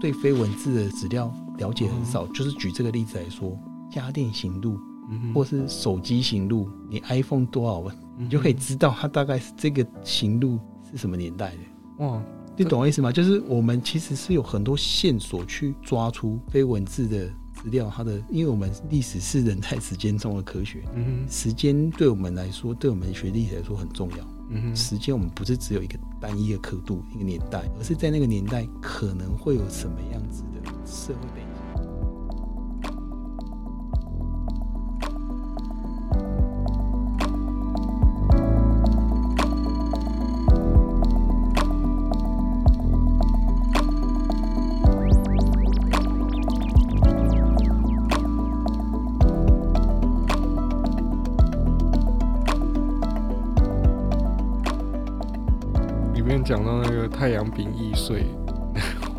对非文字的资料了解很少。就是举这个例子来说，家电型录，或是手机行录，你 iPhone 多少，你就可以知道它大概是这个行录是什么年代的。哇，你懂我意思吗？就是我们其实是有很多线索去抓出非文字的资料，它的，因为我们历史是人在时间中的科学，嗯，时间对我们来说，对我们学历史来说很重要。时间我们不是只有一个单一的刻度、一个年代，而是在那个年代可能会有什么样子的社会背景。讲到那个太阳饼易碎，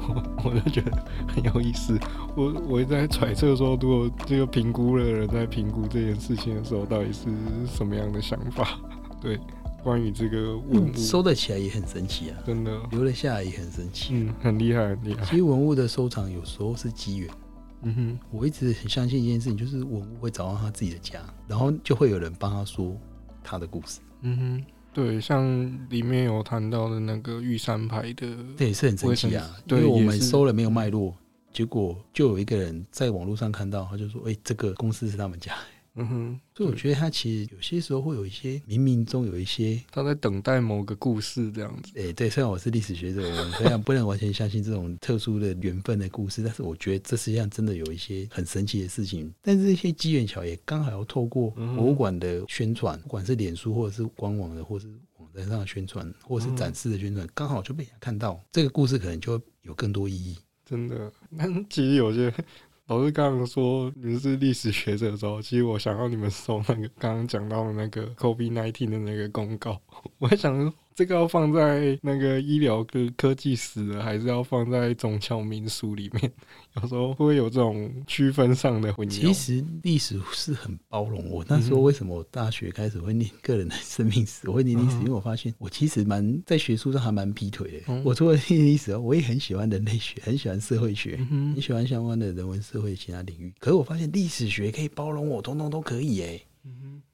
我 我就觉得很有意思。我我一直在揣测说，如果这个评估的人在评估这件事情的时候，到底是什么样的想法？对，关于这个文物、嗯、收得起来也很神奇啊，真的留了下来也很神奇，嗯，很厉害，很厉害。其实文物的收藏有时候是机缘。嗯哼，我一直很相信一件事情，就是文物会找到他自己的家，然后就会有人帮他说他的故事。嗯哼。对，像里面有谈到的那个玉山牌的，这也是很神奇啊。对，因为我们搜了没有脉络，结果就有一个人在网络上看到，他就说：“哎、欸，这个公司是他们家。”嗯哼，所以我觉得他其实有些时候会有一些冥冥中有一些他在等待某个故事这样子。哎、欸，对，虽然我是历史学者，我虽然不能完全相信这种特殊的缘分的故事，但是我觉得这世界上真的有一些很神奇的事情。但是这些机缘巧合也刚好要透过博物馆的宣传，不管是脸书或者是官网的，或是网站上的宣传，或是展示的宣传，刚好就被人家看到这个故事，可能就有更多意义。真的，那其实有些。老师刚刚说你们是历史学者的时候，其实我想要你们搜那个刚刚讲到的那个 COVID-19 的那个公告，我还想。这个要放在那个医疗科科技史，还是要放在宗教民俗里面？有时候会不会有这种区分上的混淆？其实历史是很包容。我那时候为什么我大学开始会念个人的生命史？我会念历史，因为我发现我其实蛮在学术上还蛮劈腿的。我除了念历史，我也很喜欢人类学，很喜欢社会学，很喜欢相关的人文社会其他领域。可是我发现历史学可以包容我，通通都可以哎。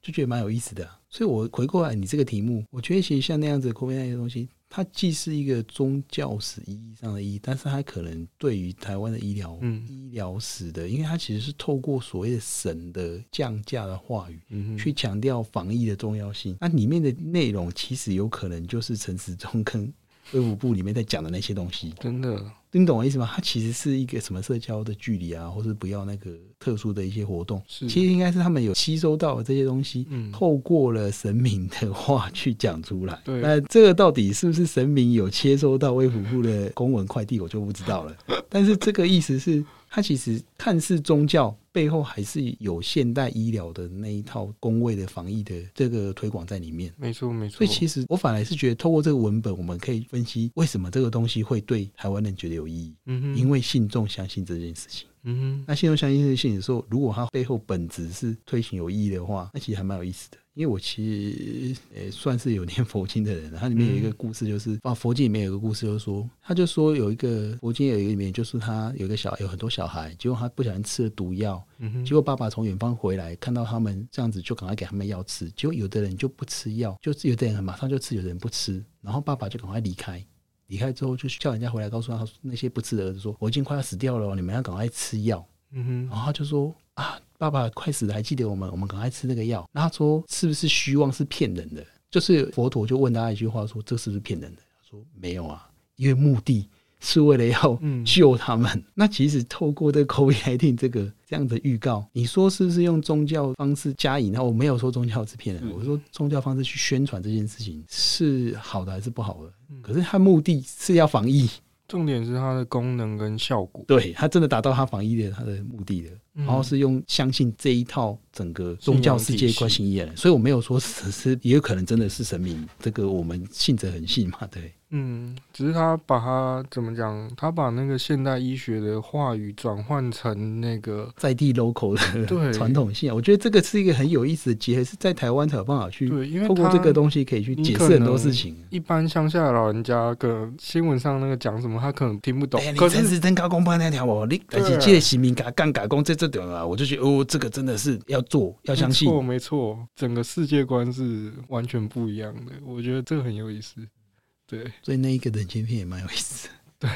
就觉得蛮有意思的，所以我回过来你这个题目，我觉得其实像那样子的 COVID 那些东西，它既是一个宗教史意义上的意义，但是它可能对于台湾的医疗、嗯、医疗史的，因为它其实是透过所谓的神的降价的话语，嗯、去强调防疫的重要性。那里面的内容其实有可能就是陈时中跟卫福部里面在讲的那些东西，真的。你懂我意思吗？它其实是一个什么社交的距离啊，或是不要那个特殊的一些活动。是，其实应该是他们有吸收到这些东西，嗯，透过了神明的话去讲出来。对，那这个到底是不是神明有接收到卫福部的公文快递，我就不知道了。但是这个意思是。它其实看似宗教，背后还是有现代医疗的那一套公卫的防疫的这个推广在里面。没错，没错。所以其实我反而是觉得，透过这个文本，我们可以分析为什么这个东西会对台湾人觉得有意义。嗯哼，因为信众相信这件事情。嗯哼，那信众相信这件事情的时候，如果它背后本质是推行有意义的话，那其实还蛮有意思的。因为我其实诶、欸、算是有念佛经的人，它里面有一个故事，就是啊佛经里面有一个故事，就是说他就说有一个佛经有一个里面，就是他有一个小有很多小孩，结果他不小心吃了毒药，结果爸爸从远方回来，看到他们这样子，就赶快给他们药吃，结果有的人就不吃药，就是有的人马上就吃，有的人不吃，然后爸爸就赶快离开，离开之后就叫人家回来告诉他那些不吃的儿子说，我已经快要死掉了，你们要赶快吃药，嗯哼，然后他就说啊。爸爸快死了，还记得我们？我们赶快吃那个药。然后他说：“是不是虚妄？是骗人的？”就是佛陀就问他一句话说：“这是不是骗人的？”他说：“没有啊，因为目的是为了要救他们。嗯 ”那其实透过这个 COVID-19 这个这样的预告，你说是不是用宗教方式加以？那我没有说宗教是骗人的，我说宗教方式去宣传这件事情是好的还是不好的？可是它目的是要防疫。重点是它的功能跟效果，对，它真的达到它防疫的它的目的的。然后是用相信这一套整个宗教世界观信仰，所以我没有说只是也有可能真的是神明，这个我们信者很信嘛，对。嗯，只是他把他怎么讲？他把那个现代医学的话语转换成那个在地 local 的传统信仰。我觉得这个是一个很有意思的结合，是在台湾才有办法去对，因为透过这个东西可以去解释很多事情。一般乡下的老人家跟新闻上那个讲什么，他可能听不懂。哎、可是你真是真高公办那条我你而且借新民改干改工这这点啊，我就觉得哦，这个真的是要做要相信。没错，没错，整个世界观是完全不一样的。我觉得这个很有意思。对，所以那一个冷清片也蛮有意思。对，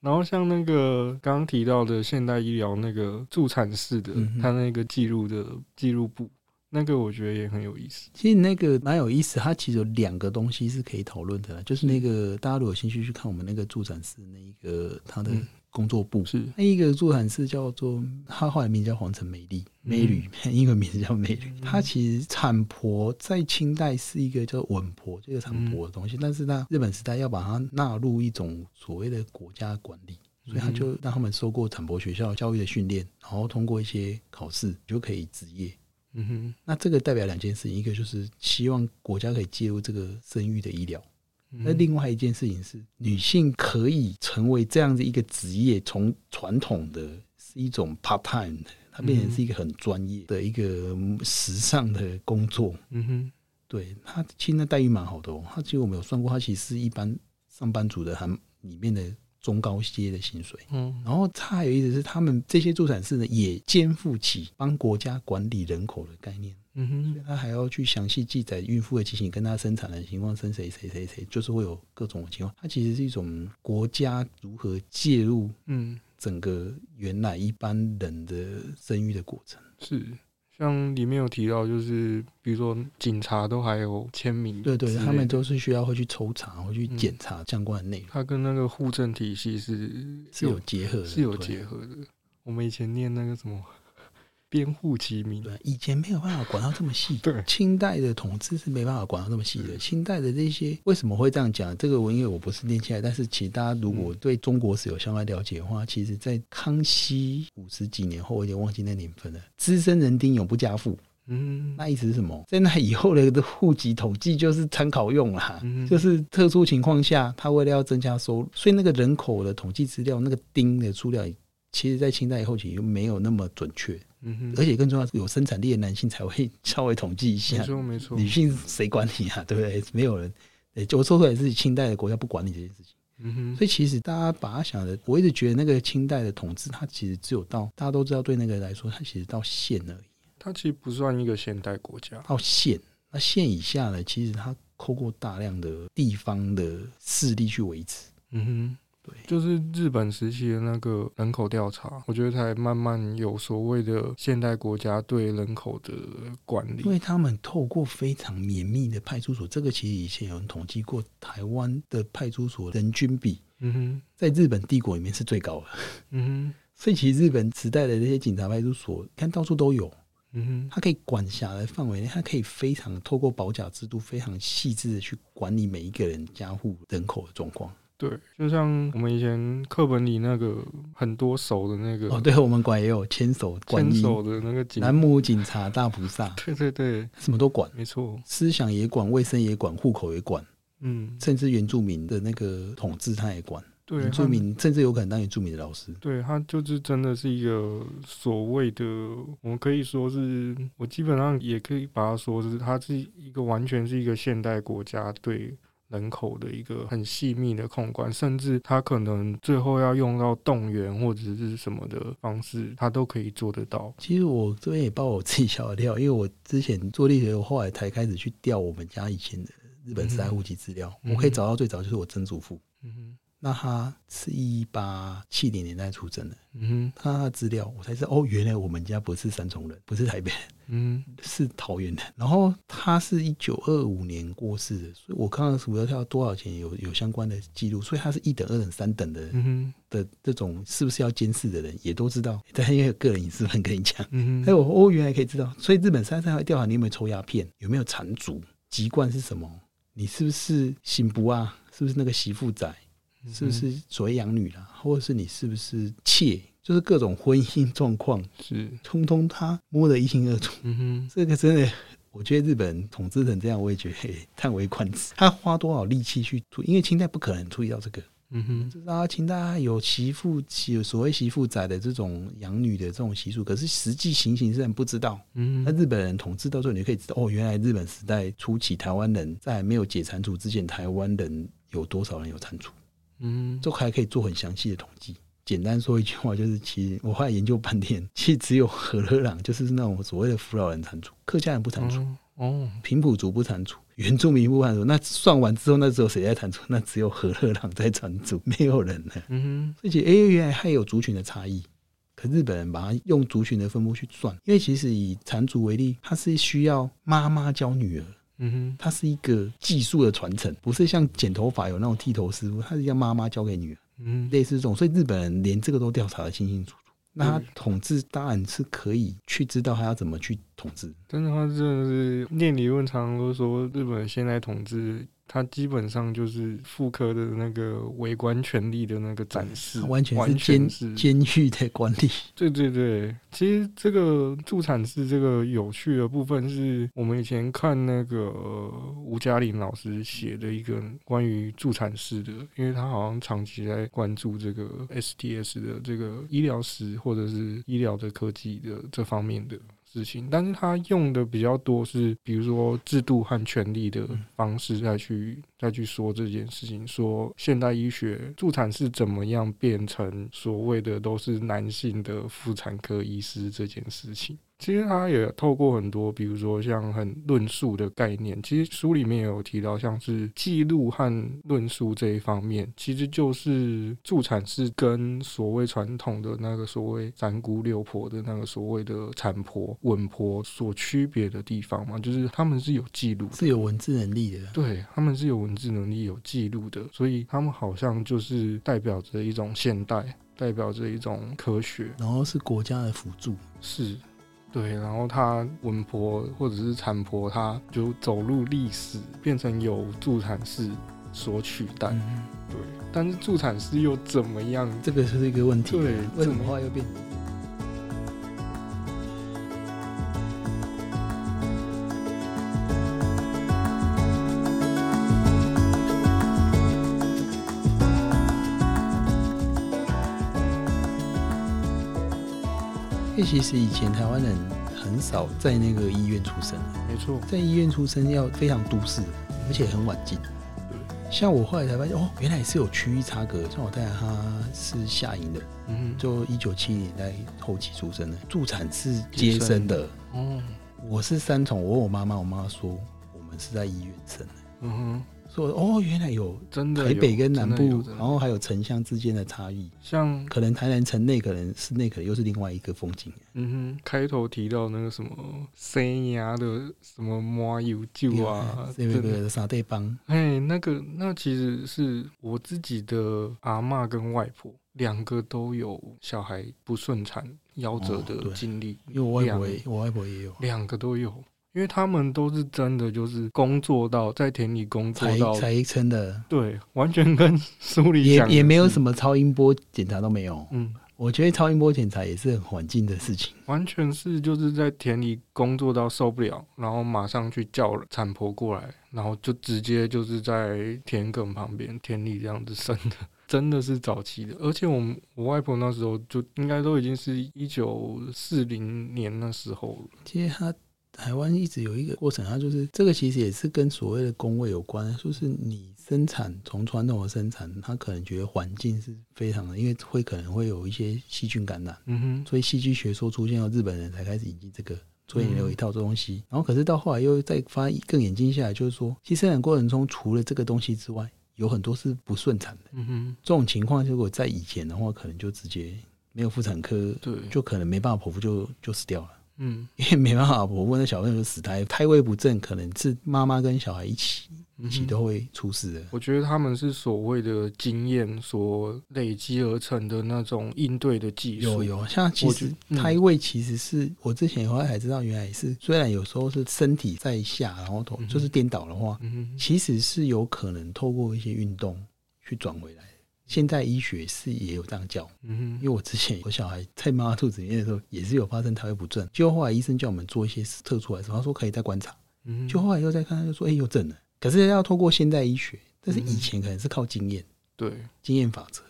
然后像那个刚刚提到的现代医疗那个助产士的，嗯、他那个记录的记录簿，那个我觉得也很有意思。其实那个蛮有意思，它其实有两个东西是可以讨论的，就是那个大家如果有兴趣去看我们那个助产士那一个他的。嗯工作部是那一个助产士叫做，他后来名叫黄成美丽，美女，英文名字叫美女。她其实产婆在清代是一个叫稳婆，这个产婆的东西，但是呢，日本时代要把它纳入一种所谓的国家管理，所以他就让他们受过产婆学校教育的训练，然后通过一些考试就可以执业。嗯哼，那这个代表两件事情，一个就是希望国家可以介入这个生育的医疗。那另外一件事情是，女性可以成为这样的一个职业，从传统的是一种 part time，它变成是一个很专业的一个时尚的工作。嗯哼，对，他其实待遇蛮好的哦。他其实我们有算过，他其实是一般上班族的还里面的中高阶的薪水。嗯，然后他还有意思是，他们这些助产士呢，也肩负起帮国家管理人口的概念。嗯哼，他还要去详细记载孕妇的情形，跟她生产的情况，生谁谁谁谁，就是会有各种情况。它其实是一种国家如何介入，嗯，整个原来一般人的生育的过程。是，像里面有提到，就是比如说警察都还有签名，对对，他们都是需要会去抽查，会去检查相关的内容。它跟那个户政体系是是有结合的，是有结合的。我们以前念那个什么。编户齐名，对，以前没有办法管到这么细。对，清代的统治是没办法管到这么细的。清代的这些为什么会这样讲？这个我因为我不是念起来，但是其实大家如果对中国史有相关了解的话，其实，在康熙五十几年后，我有点忘记那年份了。资深人丁永不加赋，嗯，那意思是什么？在那以后的户籍统计就是参考用啦，就是特殊情况下，他为了要增加收入，所以那个人口的统计资料，那个丁的数量，其实在清代以后期又没有那么准确。而且更重要是有生产力的男性才会 稍微统计一下，没错没错，女性谁管你啊？对不对？没有人，哎，我说出来是清代的国家不管你这件事情。嗯哼，所以其实大家把它想的，我一直觉得那个清代的统治，它其实只有到大家都知道，对那个来说，它其实到县而已。它其实不算一个现代国家，到县，那县以下呢，其实它扣过大量的地方的势力去维持。嗯哼。就是日本时期的那个人口调查，我觉得才慢慢有所谓的现代国家对人口的管理。因为他们透过非常绵密的派出所，这个其实以前有人统计过，台湾的派出所人均比，嗯哼，在日本帝国里面是最高的，嗯哼。所以其实日本时代的那些警察派出所，看到处都有，嗯哼，它可以管辖的范围内，它可以非常透过保甲制度，非常细致的去管理每一个人家户人口的状况。对，就像我们以前课本里那个很多手的那个哦，对，我们管也有千手观音，千手的那个南无警察大菩萨，对对对，什么都管，没错，思想也管，卫生也管，户口也管，嗯，甚至原住民的那个统治他也管，对，原住民甚至有可能当原住民的老师，对，他就是真的是一个所谓的，我们可以说是，我基本上也可以把它说是，他是一个完全是一个现代国家，对。人口的一个很细密的控管，甚至他可能最后要用到动员或者是什么的方式，他都可以做得到。其实我这边也把我自己小的料，因为我之前做历史，我后来才开始去调我们家以前的日本时代户籍资料，嗯、我可以找到最早就是我曾祖父。那他是一八七零年代出生的，嗯哼，看他的资料，我才知道哦，原来我们家不是三重人，不是台北人，嗯，是桃园的。然后他是一九二五年过世的，所以我看到什么要多少钱有有相关的记录，所以他是一等、二等、三等的，嗯哼，的这种是不是要监视的人也都知道，但因为有个人隐私，很跟你讲，嗯哼，还有哦，原来可以知道，所以日本三三会调查你有没有抽鸦片，有没有缠足，籍贯是什么，你是不是新不啊，是不是那个媳妇仔。是不是所谓养女啦，或者是你是不是妾？就是各种婚姻状况，是通通他摸得一清二楚。嗯哼，这个真的，我觉得日本人统治成这样，我也觉得叹为观止。他花多少力气去处理，因为清代不可能注意到这个。嗯哼，就是啊，清代有媳妇，有所谓媳妇仔的这种养女的这种习俗，可是实际情形是很不知道。嗯，那日本人统治到最后，你可以知道哦，原来日本时代初期，台湾人在没有解蟾蜍之前，台湾人有多少人有蟾蜍？嗯，这还可以做很详细的统计。简单说一句话，就是其实我后来研究半天，其实只有河勒朗，就是那种所谓的扶老人蟾蜍，客家人不蟾蜍。哦，平埔族不蟾蜍，原住民不蟾蜍。那算完之后，那只有谁在蟾蜍？那只有河勒朗在蟾蜍，没有人了。嗯哼，而且哎，原来还有族群的差异。可日本人把它用族群的分布去算，因为其实以蟾蜍为例，它是需要妈妈教女儿。嗯哼，它是一个技术的传承，不是像剪头发有那种剃头师傅，它是叫妈妈教给女儿。嗯，类似这种，所以日本人连这个都调查得清清楚楚。那他统治当然是可以去知道他要怎么去统治。但是他，真的是念理论常常都说日本人现在统治。他基本上就是妇科的那个微观权力的那个展示，完全是监监狱的管理。对对对，其实这个助产士这个有趣的部分，是我们以前看那个吴嘉玲老师写的一个关于助产士的，因为他好像长期在关注这个 STS 的这个医疗史或者是医疗的科技的这方面的。事情，但是他用的比较多是，比如说制度和权力的方式再去再去说这件事情，说现代医学助产士怎么样变成所谓的都是男性的妇产科医师这件事情。其实他也透过很多，比如说像很论述的概念，其实书里面也有提到，像是记录和论述这一方面，其实就是助产士跟所谓传统的那个所谓三姑六婆的那个所谓的产婆、稳婆所区别的地方嘛，就是他们是有记录，是有文字能力的，对，他们是有文字能力、有记录的，所以他们好像就是代表着一种现代，代表着一种科学，然后是国家的辅助，是。对，然后他稳婆或者是产婆，他就走入历史，变成由助产士所取代。嗯、对，但是助产士又怎么样？这个是一个问题。对，为什么话又变？因为其实以前台湾人很少在那个医院出生，没错，在医院出生要非常都市，而且很晚进。像我后来才发现，哦，原来是有区域差隔。像我太太她是下营的，嗯，就一九七零年代后期出生的，助产是接生的。哦，我是三重，我问我妈妈，我妈妈说我们是在医院生的。嗯哼。说哦，原来有真的台北跟南部，然后还有城乡之间的差异，像可能台南城内可能是内，可能又是另外一个风景。嗯哼，开头提到那个什么三牙的什么麻油酒啊，那个沙地帮，哎，那个那其实是我自己的阿嬷跟外婆两个都有小孩不顺产夭折的经历，因为我外婆也我外婆也有，两个都有。因为他们都是真的，就是工作到在田里工作到才才生的，对，完全跟书里讲也也没有什么超音波检查都没有。嗯，我觉得超音波检查也是很环境的事情，完全是就是在田里工作到受不了，然后马上去叫产婆过来，然后就直接就是在田埂旁边田里这样子生的，真的是早期的。而且我们我外婆那时候就应该都已经是一九四零年那时候了。其实他。台湾一直有一个过程，它就是这个其实也是跟所谓的工位有关，就是你生产从传统的生产，它可能觉得环境是非常的，因为会可能会有一些细菌感染，嗯哼，所以戏剧学说出现后，日本人才开始引进这个，所以有一套这东西。然后可是到后来又再发更引进下来，就是说，其实生产过程中除了这个东西之外，有很多是不顺产的，嗯哼，这种情况如果在以前的话，可能就直接没有妇产科，对，就可能没办法剖腹就就死掉了。嗯，因为没办法，我问那小朋友就死胎，胎位不正，可能是妈妈跟小孩一起一起都会出事的。我觉得他们是所谓的经验所累积而成的那种应对的技术。有有，像其实胎位其实是、嗯、我之前后来才知道，原来是虽然有时候是身体在下，然后头就是颠倒的话，嗯、其实是有可能透过一些运动去转回来。现代医学是也有这样教，嗯哼，因为我之前我小孩在妈妈肚子里面的时候，也是有发生胎位不正，结果后来医生叫我们做一些测出来的时候，他说可以再观察，嗯，就后来又再看，他就说哎、欸、有正了，可是要透过现代医学，但是以前可能是靠经验，对，经验法则。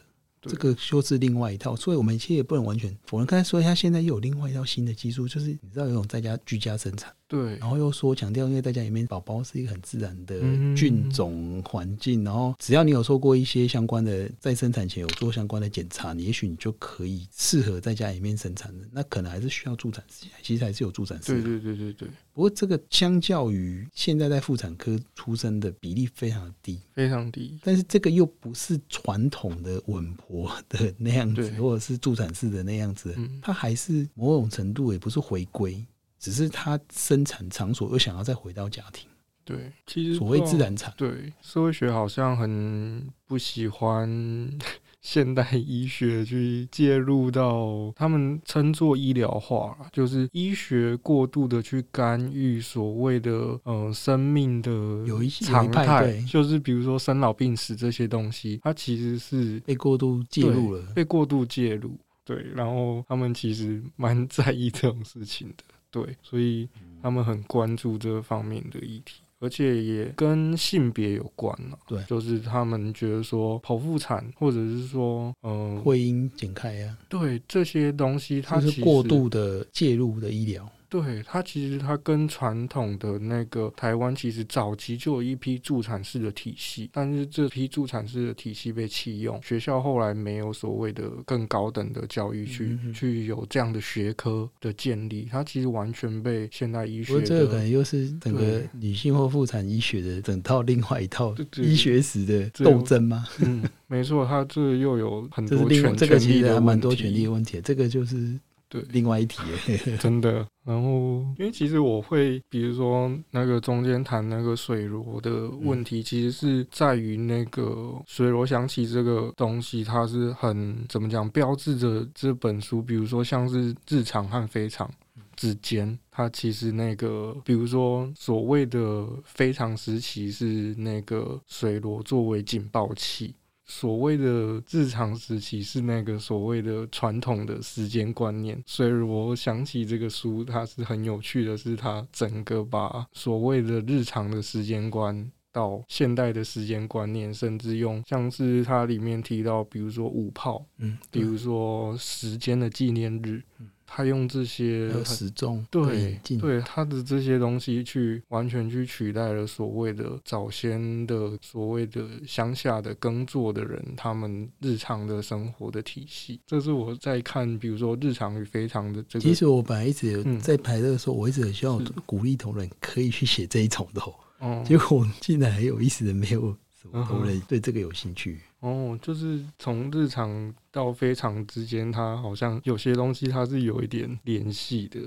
这个就是另外一套，所以我们其实也不能完全否认。刚才说一下，现在又有另外一套新的技术，就是你知道有种在家居家生产，对，然后又说强调，因为在家里面宝宝是一个很自然的菌种环境，然后只要你有做过一些相关的，在生产前有做相关的检查，你也许你就可以适合在家里面生产的。那可能还是需要助产士，其实还是有助产士。对对对对对。不过这个相较于现在在妇产科出生的比例非常的低，非常低。但是这个又不是传统的稳婆的那样子，或者是助产士的那样子，它还是某种程度也不是回归，只是他生产场所又想要再回到家庭。对，其实所谓自然产，对社会学好像很不喜欢。现代医学去介入到他们称作医疗化，就是医学过度的去干预所谓的呃生命的有一些常态，就是比如说生老病死这些东西，它其实是被过度介入了，被过度介入，对，然后他们其实蛮在意这种事情的，对，所以他们很关注这方面的议题。而且也跟性别有关了，对，就是他们觉得说剖腹产，或者是说，嗯，会阴剪开呀，对这些东西，它是过度的介入的医疗。对，它其实它跟传统的那个台湾其实早期就有一批助产士的体系，但是这批助产士的体系被弃用，学校后来没有所谓的更高等的教育去去有这样的学科的建立，它其实完全被现代医学。不过这个可能又是整个女性或妇产医学的整套另外一套医学史的斗争吗？嗯，没错，它这又有很多权这个其实还蛮多权利问题，这个就是。对，另外一题，真的。然后，因为其实我会，比如说那个中间谈那个水螺的问题，其实是在于那个水螺想起这个东西，它是很怎么讲，标志着这本书。比如说，像是日常和非常之间，它其实那个，比如说所谓的非常时期是那个水螺作为警报器。所谓的日常时期是那个所谓的传统的时间观念，所以我想起这个书，它是很有趣的，是它整个把所谓的日常的时间观到现代的时间观念，甚至用像是它里面提到，比如说五炮，嗯，比如说时间的纪念日。嗯他用这些时钟，对对，他的这些东西去完全去取代了所谓的早先的所谓的乡下的耕作的人，他们日常的生活的体系。这是我在看，比如说日常与非常的这个。其实我本来一直在排这个时候，嗯、我一直很希望鼓励同仁可以去写这一种的，哦，结果我竟然很有意思的没有什么同仁对这个有兴趣。哦，就是从日常到非常之间，它好像有些东西它是有一点联系的。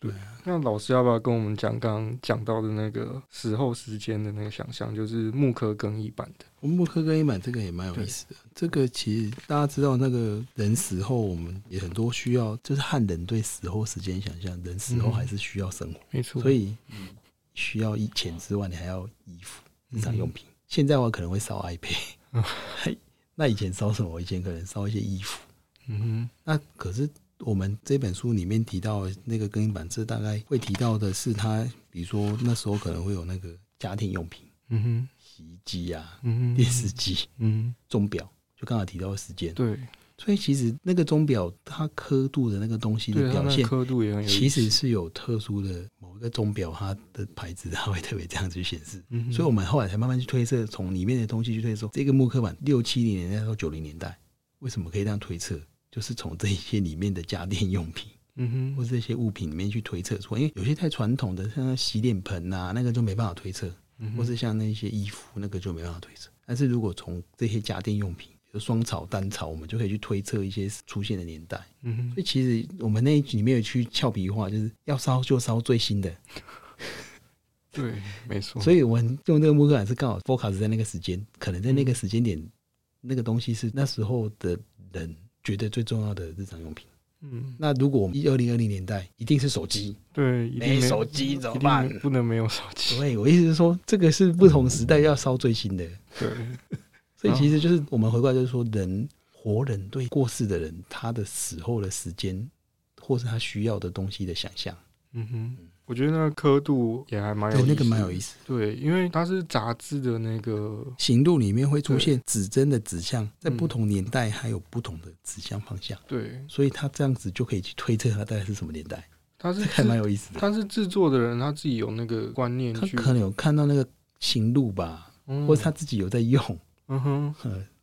对，那老师要不要跟我们讲刚刚讲到的那个死后时间的那个想象，就是木刻更衣版的？木刻更衣版这个也蛮有意思的。这个其实大家知道，那个人死后，我们也很多需要，就是汉人对死后时间想象，人死后还是需要生活，没错。所以，需要一钱之外，你还要衣服、日常用品。现在我可能会烧 iPad。那以前烧什么？以前可能烧一些衣服。嗯哼。那可是我们这本书里面提到那个更衣版，这大概会提到的是他，比如说那时候可能会有那个家庭用品。嗯哼。洗衣机啊，嗯哼。电视机，嗯。钟表，就刚才提到的时间。对。所以其实那个钟表它刻度的那个东西的表现，刻度也很有，其实是有特殊的某一个钟表，它的牌子它会特别这样子去显示。嗯，所以我们后来才慢慢去推测，从里面的东西去推测，这个木刻板六七零年代到九零年代，为什么可以这样推测？就是从这一些里面的家电用品，嗯哼，或者这些物品里面去推测出来。因为有些太传统的，像洗脸盆啊，那个就没办法推测，或是像那些衣服，那个就没办法推测。但是如果从这些家电用品，就双炒单炒，我们就可以去推测一些出现的年代。嗯哼，所以其实我们那一集里面有去俏皮话，就是要烧就烧最新的。对，没错。所以我们用这个木刻板是刚好 focus 在那个时间，可能在那个时间点，嗯、那个东西是那时候的人觉得最重要的日常用品。嗯，那如果我们一二零二零年代一定是手机，对，没手机怎么办？不能没有手机。所以我意思是说，这个是不同时代要烧最新的。对。所以其实就是我们回过来就是说，人活人对过世的人他的死后的时间，或是他需要的东西的想象。嗯哼，我觉得那个刻度也还蛮有意思，那个蛮有意思。对，因为它是杂志的那个行路里面会出现指针的指向，在不同年代还有不同的指向方向。对，所以他这样子就可以去推测他大概是什么年代。他是 还蛮有意思的。他是制作的人，他自己有那个观念，他可能有看到那个行路吧，或者他自己有在用。嗯哼，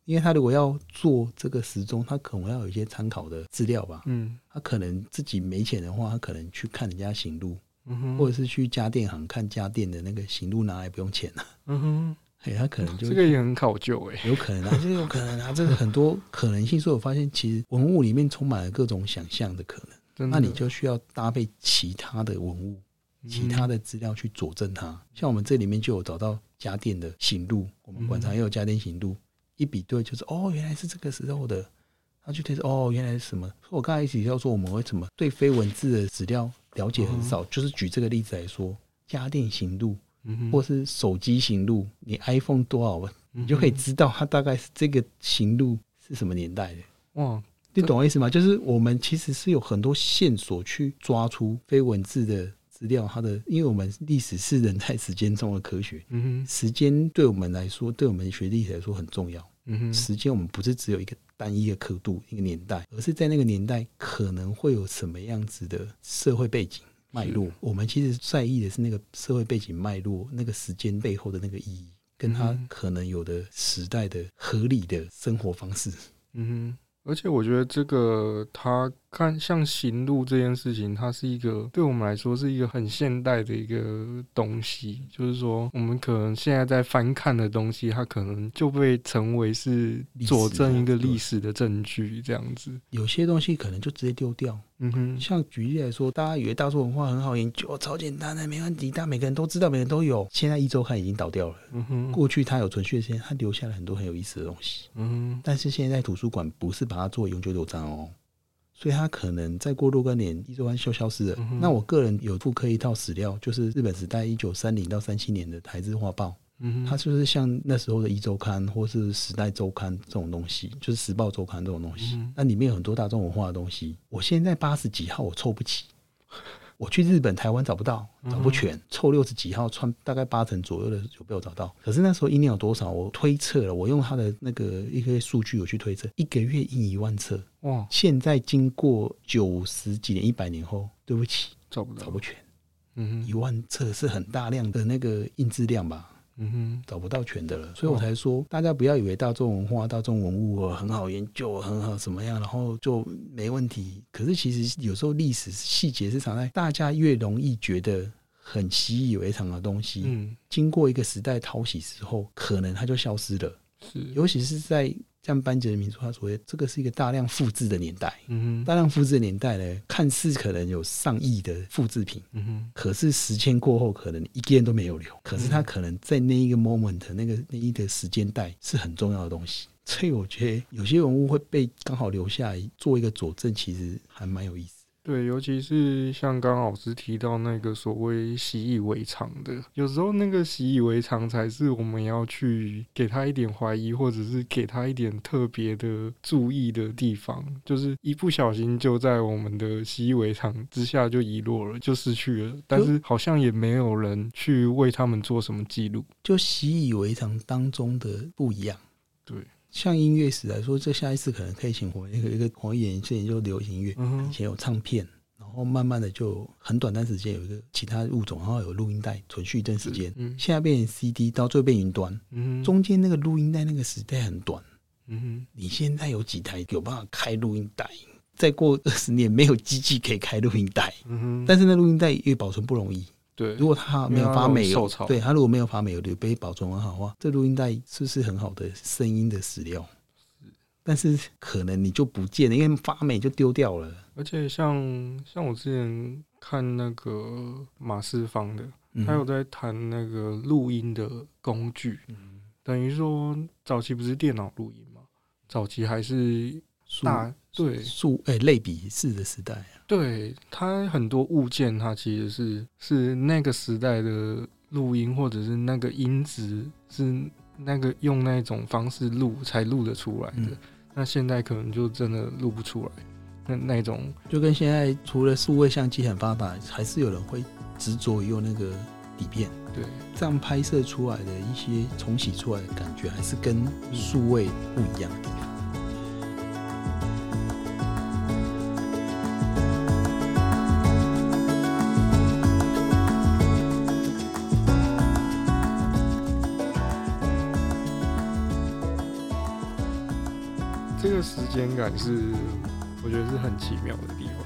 因为他如果要做这个时钟，他可能要有一些参考的资料吧。嗯，他可能自己没钱的话，他可能去看人家行路，嗯哼，或者是去家电行看家电的那个行路拿来不用钱了。嗯哼，哎，他可能就这个也很考究哎，有可能啊，这个有可能啊，这个很多可能性。所以我发现，其实文物里面充满了各种想象的可能，那你就需要搭配其他的文物、其他的资料去佐证它。像我们这里面就有找到。家电的行路，我们馆藏也有家电行路，嗯、一比对就是哦，原来是这个时候的，他就推测哦，原来是什么？我刚才一直要说我们为什么对非文字的资料了解很少，嗯、就是举这个例子来说，家电行路，嗯、或是手机行路，你 iPhone 多少万，嗯、你就可以知道它大概是这个行路是什么年代的。哇，你懂我意思吗？就是我们其实是有很多线索去抓出非文字的。资料，它的，因为我们历史是人在时间中的科学，嗯哼，时间对我们来说，对我们学历史来说很重要，嗯哼，时间我们不是只有一个单一的刻度，一个年代，而是在那个年代可能会有什么样子的社会背景脉络，我们其实在意的是那个社会背景脉络，那个时间背后的那个意义，跟它可能有的时代的合理的生活方式，嗯哼。而且我觉得这个它看像行路这件事情，它是一个对我们来说是一个很现代的一个东西。就是说，我们可能现在在翻看的东西，它可能就被成为是佐证一个历史的证据，这样子。有些东西可能就直接丢掉。嗯哼，像举例来说，大家以为大众文化很好研究，超简单的，没问题，但每个人都知道，每个人都有。现在一周刊已经倒掉了。嗯哼，过去它有存续的时间，它留下了很多很有意思的东西。嗯哼，但是现在图书馆不是把它做永久留章哦，所以它可能再过若干年，一周刊就消失了。嗯，那我个人有复刻一套史料，就是日本时代一九三零到三七年的台资画报。嗯，它就是像那时候的一周刊或是时代周刊这种东西，就是时报周刊这种东西。那里面有很多大众文化的东西。我现在八十几号我凑不齐，我去日本、台湾找不到，找不全，凑六十几号，穿大概八成左右的有被我找到。可是那时候印量有多少？我推测了，我用他的那个一个数据我去推测，一个月印一万册。哇！现在经过九十几年、一百年后，对不起，找不到，找不全。嗯，一万册是很大量的那个印制量吧？嗯哼，找不到全的了，所以我才说，哦、大家不要以为大众文化、大众文物很好研究，很好什么样，然后就没问题。可是其实有时候历史细节是藏在大家越容易觉得很习以为常的东西，嗯，经过一个时代淘洗之后，可能它就消失了。是，尤其是在。像班杰明说，他所谓这个是一个大量复制的年代，嗯哼，大量复制的年代呢，看似可能有上亿的复制品，嗯哼，可是时间过后，可能一件都没有留，可是它可能在那一个 moment，那个那一个时间带是很重要的东西，所以我觉得有些文物会被刚好留下来做一个佐证，其实还蛮有意思。对，尤其是像刚刚老师提到那个所谓习以为常的，有时候那个习以为常才是我们要去给他一点怀疑，或者是给他一点特别的注意的地方。就是一不小心就在我们的习以为常之下就遗落了，就失去了。但是好像也没有人去为他们做什么记录，就习以为常当中的不一样。对。像音乐史来说，这下一次可能可以请我一个一个黄演员研究流行乐，嗯、哼。以前有唱片，然后慢慢的就很短暂时间有一个其他物种，然后有录音带存续一段时间，嗯、现在变成 CD，到最后变云端，嗯、中间那个录音带那个时代很短，嗯、哼。你现在有几台有办法开录音带？再过二十年没有机器可以开录音带，嗯、哼。但是那录音带也保存不容易。对，如果他没有发霉有，对他如果没有发霉有，就被保存完好的话，这录音带是不是很好的声音的史料？是，但是可能你就不见了，因为发霉就丢掉了。而且像像我之前看那个马世芳的，他有在谈那个录音的工具，嗯、等于说早期不是电脑录音吗？早期还是大。对，数诶类比式的时代啊，对它很多物件，它其实是是那个时代的录音，或者是那个音质是那个用那种方式录才录得出来的，嗯、那现在可能就真的录不出来。那那种就跟现在除了数位相机很发达，还是有人会执着于用那个底片。对，这样拍摄出来的一些重洗出来的感觉，还是跟数位不一样的地方。是，我觉得是很奇妙的地方。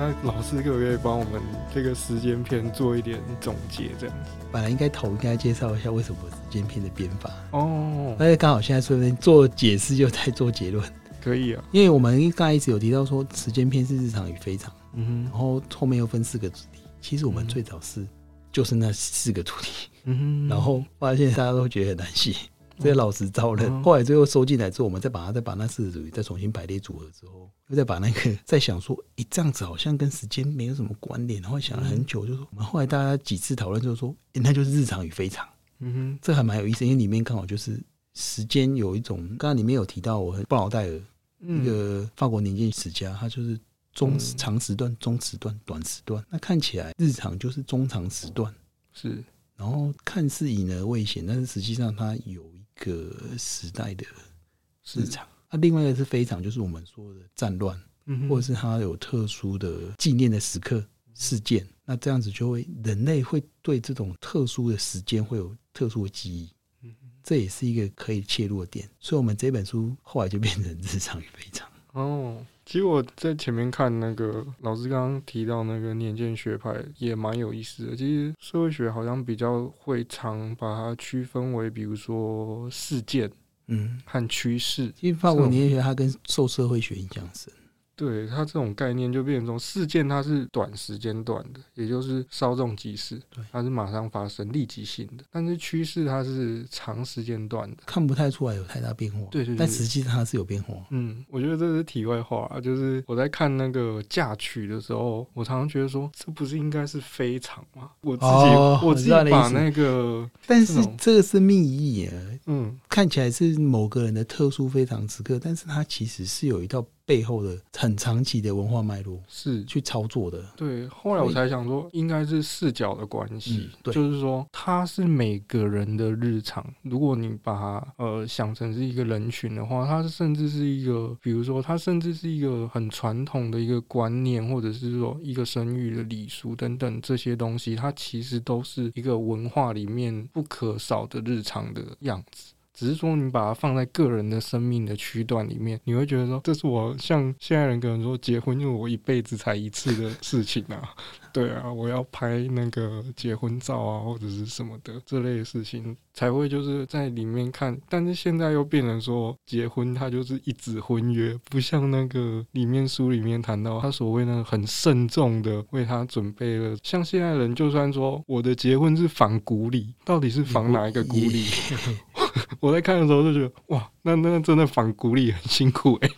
那老师可不可以帮我们这个时间片做一点总结？这样子，本来应该头应该介绍一下为什么时间片的编法哦。但是刚好现在顺便做解释又在做结论，可以啊。因为我们刚才一直有提到说时间片是日常与非常，嗯哼，然后后面又分四个主题。其实我们最早是就是那四个主题，嗯哼，然后发现大家都觉得很难写。这些老实招认，后来最后收进来之后，我们再把它再把那四个主题再重新排列组合之后，又再把那个再想说，诶，这样子好像跟时间没有什么关联。然后想了很久，就说我们后来大家几次讨论，就是说，诶，那就是日常与非常。嗯哼，这还蛮有意思，因为里面刚好就是时间有一种，刚刚里面有提到，我布劳戴尔一个法国年鉴史家，他就是中长时段、中时段、短时段。那看起来日常就是中长时段，是，然后看似隐而未显，但是实际上它有。一个时代的市场，那另外一个是非常，就是我们说的战乱，或者是它有特殊的纪念的时刻事件，那这样子就会人类会对这种特殊的时间会有特殊的记忆，这也是一个可以切入的点，所以我们这本书后来就变成日常与非常。哦，其实我在前面看那个老师刚刚提到那个年鉴学派也蛮有意思的。其实社会学好像比较会常把它区分为，比如说事件，嗯，和趋势。其实法国年鉴学它跟受社会学影响深。对，它这种概念就变成说，事件它是短时间段的，也就是稍纵即逝，它是马上发生、立即性的。但是趋势它是长时间段的，看不太出来有太大变化。对，对对，但实际上它是有变化。嗯，我觉得这是题外话，啊就是我在看那个嫁娶的时候，我常常觉得说，这不是应该是非常吗？我自己、哦、我自己把那个，但是这个是密意啊，嗯，看起来是某个人的特殊非常时刻，但是它其实是有一套。背后的很长期的文化脉络是去操作的，对。后来我才想说，应该是视角的关系，嗯，对，就是说，它是每个人的日常。如果你把它呃想成是一个人群的话，它甚至是一个，比如说，它甚至是一个很传统的一个观念，或者是说一个生育的礼俗等等这些东西，它其实都是一个文化里面不可少的日常的样子。只是说，你把它放在个人的生命的区段里面，你会觉得说，这是我像现在人可能说结婚，因为我一辈子才一次的事情啊。对啊，我要拍那个结婚照啊，或者是什么的这类的事情，才会就是在里面看。但是现在又变成说，结婚它就是一纸婚约，不像那个里面书里面谈到他所谓那个很慎重的为他准备了。像现在人，就算说我的结婚是仿古礼，到底是仿 哪一个古礼？我在看的时候就觉得，哇，那那真的仿古里很辛苦哎、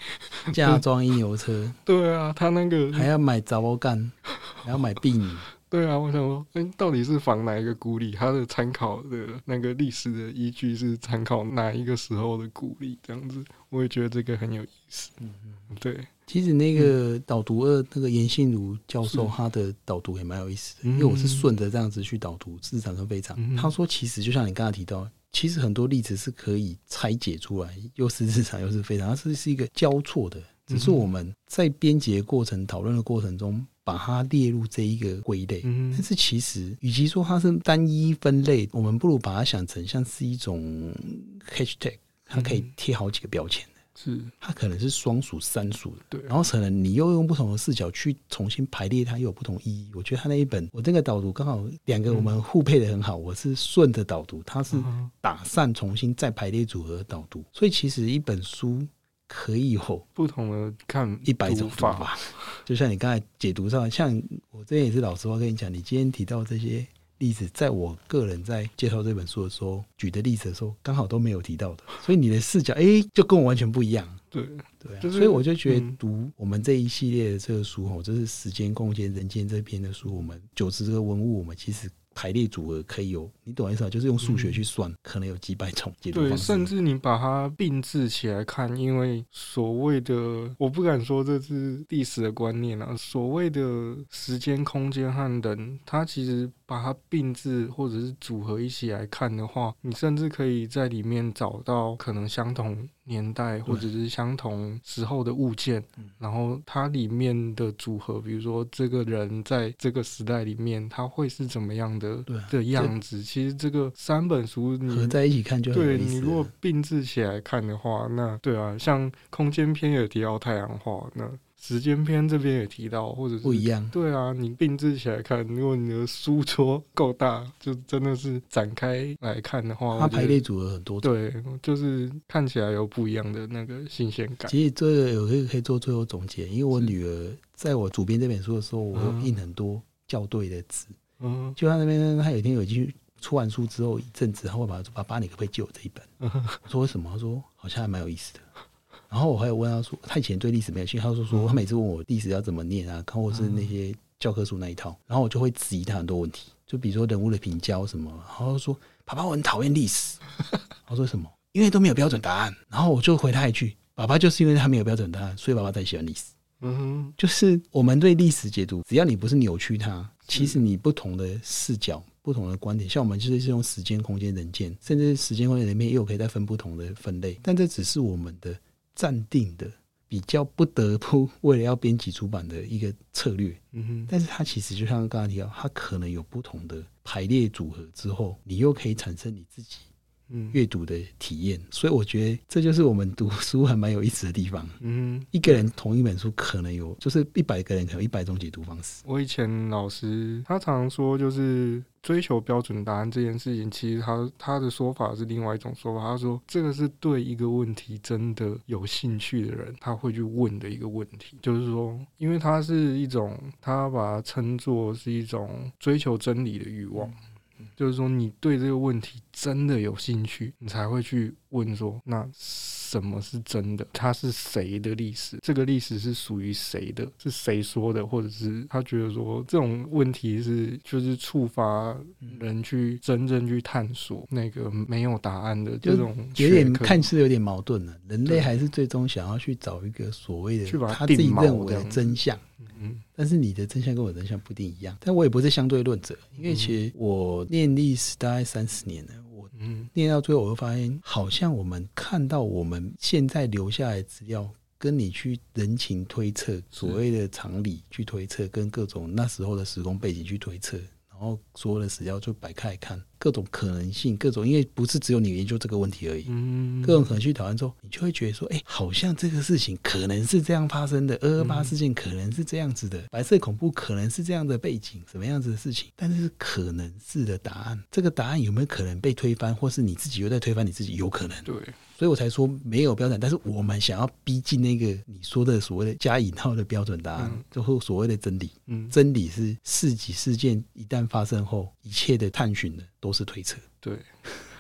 欸，嫁妆一牛车，对啊，他那个 还要买杂包干。还要买婢女，对啊，我想说，哎，到底是仿哪一个古里？他的参考的那个历史的依据是参考哪一个时候的古里？这样子，我也觉得这个很有意思。嗯嗯，对。其实那个导读二那个严信如教授，他的导读也蛮有意思的，因为我是顺着这样子去导读日常跟非常。他说，其实就像你刚才提到，其实很多例子是可以拆解出来，又是日常又是非常，它是是一个交错的。只是我们在编辑过程、讨论的过程中，把它列入这一个归类。但是其实，与其说它是单一分类，我们不如把它想成像是一种 hashtag，它可以贴好几个标签的。是，它可能是双数、三数的。对，然后可能你又用不同的视角去重新排列，它又有不同意义。我觉得他那一本，我这个导读刚好两个我们互配的很好。我是顺着导读，他是打散重新再排列组合的导读。所以其实一本书。可以有不同的看一百种方法，就像你刚才解读上，像我这边也是老实话跟你讲，你今天提到这些例子，在我个人在介绍这本书的时候举的例子的时候，刚好都没有提到的，所以你的视角哎、欸，就跟我完全不一样。对对、啊，所以我就觉得读我们这一系列的这个书哦，就是时间、空间、人间这篇的书，我们九十这个文物，我们其实排列组合可以有，你懂我意思啊？就是用数学去算，嗯、可能有几百种解读方式。对，甚至你把它并置起来看，因为所谓的，我不敢说这是历史的观念啊，所谓的时间、空间和人，它其实把它并置或者是组合一起来看的话，你甚至可以在里面找到可能相同年代或者是相同时候的物件，然后它里面的组合，比如说这个人在这个时代里面，他会是怎么样的的样子？其实这个三本书你合在一起看就。对，你如果并置起来看的话，那对啊，像空间篇也提到太阳花那。时间篇这边也提到，或者是不一样。对啊，你并置起来看，如果你的书桌够大，就真的是展开来看的话，它排列组合很多。对，就是看起来有不一样的那个新鲜感。其实这个有可以可以做最后总结，因为我女儿在我主编这本书的时候，我印很多校对的字。嗯，就她那边，她有一天有进去出完书之后一阵子，她会把爸爸，你可不可以借我这一本？我说为什么？她说好像还蛮有意思的。然后我还有问他说，他以前对历史没有兴趣，他说说他每次问我历史要怎么念啊，看或是那些教科书那一套，然后我就会质疑他很多问题，就比如说人物的评价什么，然后说爸爸我很讨厌历史，他说什么？因为都没有标准答案，然后我就回他一句，爸爸就是因为他没有标准答案，所以爸爸才喜欢历史。嗯哼，就是我们对历史解读，只要你不是扭曲它，其实你不同的视角、不同的观点，像我们就是用时间、空间、人间，甚至时间、空间里面又可以再分不同的分类，但这只是我们的。暂定的比较不得不为了要编辑出版的一个策略，嗯哼，但是它其实就像刚刚提到，它可能有不同的排列组合之后，你又可以产生你自己阅读的体验，嗯，所以我觉得这就是我们读书还蛮有意思的地方。嗯，一个人同一本书可能有，就是一百个人可能有一百种解读方式。我以前老师他常常说，就是追求标准答案这件事情，其实他他的说法是另外一种说法。他说这个是对一个问题真的有兴趣的人他会去问的一个问题，就是说，因为它是一种他把它称作是一种追求真理的欲望。就是说，你对这个问题真的有兴趣，你才会去问说，那什么是真的？它是谁的历史？这个历史是属于谁的？是谁说的？或者是他觉得说，这种问题是就是触发人去真正去探索那个没有答案的这种，有点看似有点矛盾了。人类还是最终想要去找一个所谓的他自己认为的真相。嗯，但是你的真相跟我的真相不一定一样，但我也不是相对论者，因为其实我念历史大概三十年了，我嗯念到最后，我会发现好像我们看到我们现在留下来的资料，跟你去人情推测，所谓的常理去推测，跟各种那时候的时空背景去推测，然后所有的史料就摆开来看。各种可能性，各种因为不是只有你研究这个问题而已，嗯，各种可能去讨论之后，你就会觉得说，哎，好像这个事情可能是这样发生的，二二八事件可能是这样子的，白色恐怖可能是这样的背景，什么样子的事情，但是可能是的答案，这个答案有没有可能被推翻，或是你自己又在推翻你自己？有可能，对，所以我才说没有标准，但是我们想要逼近那个你说的所谓的加引号的标准答案，最后所谓的真理，嗯，真理是事几事件一旦发生后，一切的探寻的。都是推测，对，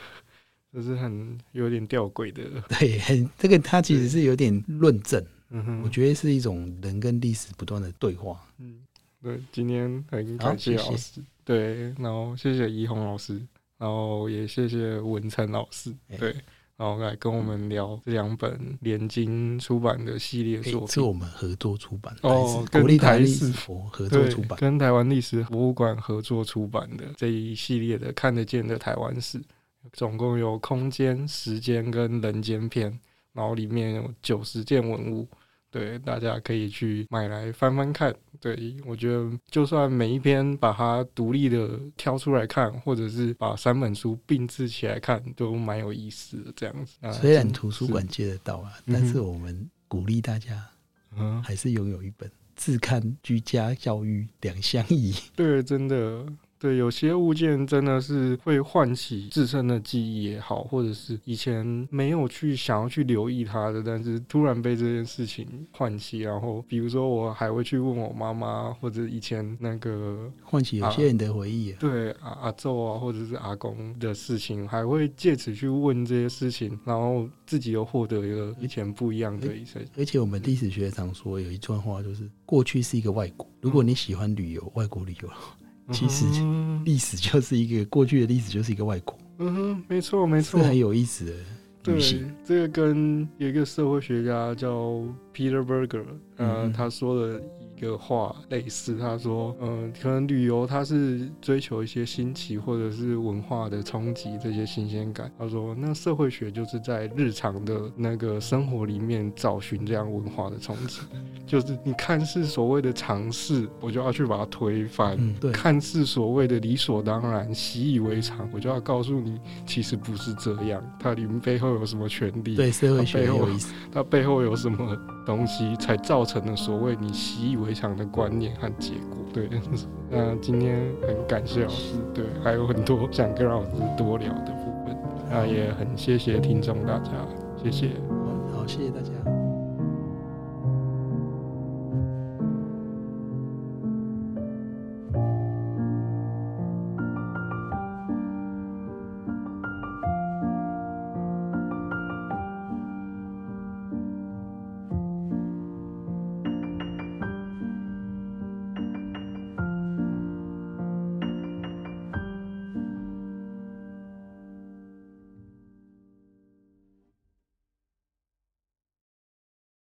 这是很有点吊诡的，对，很这个它其实是有点论证，嗯哼，我觉得是一种人跟历史不断的对话，嗯，对，今天很感谢老师，对，然后谢谢怡红老师，然后也谢谢文成老师，对。然后来跟我们聊这两本联经出版的系列作品，是我们合作出版哦，国立台历史博合作出版，跟台湾历史博物馆合作出版的这一系列的看得见的台湾史，总共有空间、时间跟人间篇，然后里面有九十件文物。对，大家可以去买来翻翻看。对，我觉得就算每一篇把它独立的挑出来看，或者是把三本书并置起来看，都蛮有意思的。这样子，虽然图书馆借得到啊，但是我们鼓励大家，嗯，还是拥有一本自看居家教育两相宜。对，真的。对，有些物件真的是会唤起自身的记忆也好，或者是以前没有去想要去留意它的，但是突然被这件事情唤起，然后比如说我还会去问我妈妈，或者以前那个唤起有些人的回忆，啊啊，对阿阿昼啊，或者是阿公的事情，还会借此去问这些事情，然后自己又获得一个以前不一样的一些。而且我们历史学常说有一段话，就是过去是一个外国，如果你喜欢旅游，外国旅游。其实历史就是一个过去的历史，就是一个外国。嗯哼，没错没错，很有意思的。对，这个跟有一个社会学家叫 Peter Berger，呃，嗯、他说的。一个话类似，他说，嗯、呃，可能旅游他是追求一些新奇或者是文化的冲击，这些新鲜感。他说，那社会学就是在日常的那个生活里面找寻这样文化的冲击，就是你看似所谓的尝试，我就要去把它推翻；嗯、对，看似所谓的理所当然、习以为常，我就要告诉你，其实不是这样。它里面背后有什么权利？对，社会学有意思。它背后有什么东西才造成了所谓你习以为非常的观念和结果，对。那今天很感谢老师，对，还有很多想跟老师多聊的部分。那也很谢谢听众大家，谢谢。好，谢谢大家。